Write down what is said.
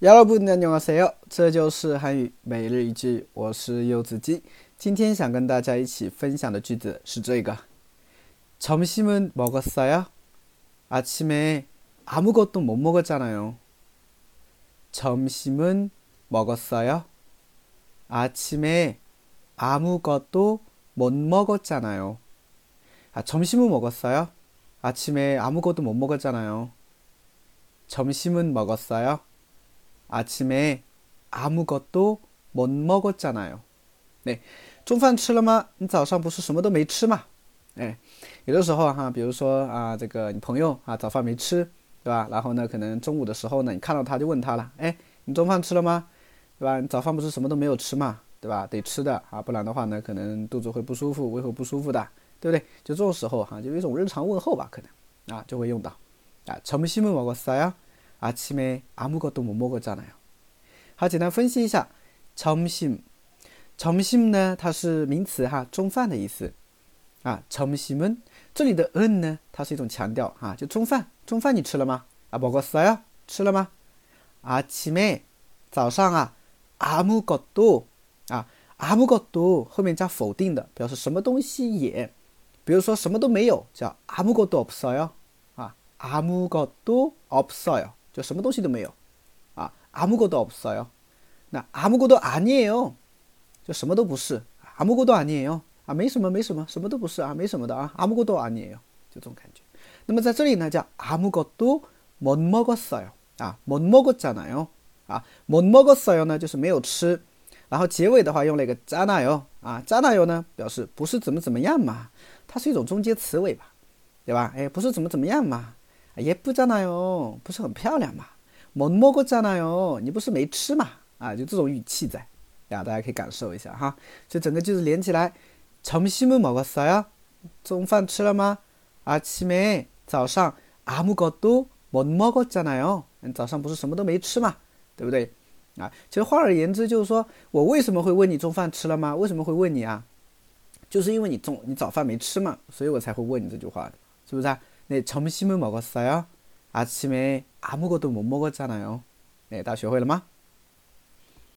여러분안녕하세요，这就是韩语每日一句，我是柚子鸡。今天想跟大家一起分享的句子是这个：점심은먹었어요아침에아무것도못먹었잖아요점심은먹었어요아침에아무것도못먹었잖아요아점심은먹었어요아침에아무것도못먹었잖아요점심은먹었어요 阿奇梅，阿木哥多莫莫个讲哪哟？哎，中饭吃了吗？你早上不是什么都没吃嘛？哎，有的时候哈，比如说啊，这个你朋友啊早饭没吃，对吧？然后呢，可能中午的时候呢，你看到他就问他了，哎，你中饭吃了吗？对吧？你早饭不是什么都没有吃嘛？对吧？得吃的啊，不然的话呢，可能肚子会不舒服，胃会不舒服的，对不对？就这种时候哈，就有一种日常问候吧，可能啊就会用到啊，점심은먹었어 요？ 阿奇梅阿木哥都莫莫个咋了呀？好，简单分析一下，점심 점심呢，它是名词哈，中饭的意思啊。점심 은， 这里的은呢，它是一种强调哈，就中饭，中饭你吃了吗？啊，먹었어 요， 吃了吗？아침 에， 早上啊，아무것도啊，아무것도后面加否定的，表示什么东西也，比如说什么都没有，叫아무것도없어 요， 啊，아무것도없어 요， 就什么东西都没有。아무것도없어 요。 那아무것도아니에 요， 就什么都不是。아무것도아니에 요， 啊，没什么，没什么，什么都不是啊，没什么的啊。아무것도아니에 요， 就这种感觉。那么在这里呢，叫아무것도못먹었어 요， 啊，못먹었잖아 요， 啊，못먹었어요呢就是没有吃。然后结尾的话用了一个잖아 요， 啊，잖아 요呢表示不是怎么怎么样嘛，它是一种中间词尾吧，对吧？哎，不是怎么怎么样嘛， 예쁘잖아 요， 不是很漂亮嘛。못먹었잖아 요， 你不是没吃嘛？啊，就这种语气在，呀，大家可以感受一下哈。就整个句子连起来，점심은먹었어 요， 中饭吃了吗？아침 에， 早上아무것도못먹었잖아 요， 早上不是什么都没吃嘛，对不对？啊，其实换而言之就是说我为什么会问你中饭吃了吗？为什么会问你啊？就是因为你中你早饭没吃嘛，所以我才会问你这句话的，是不是啊？ 那점심은먹었어 요？ 아침에 아무것도 못 먹었잖아요. 네, 다学会了吗？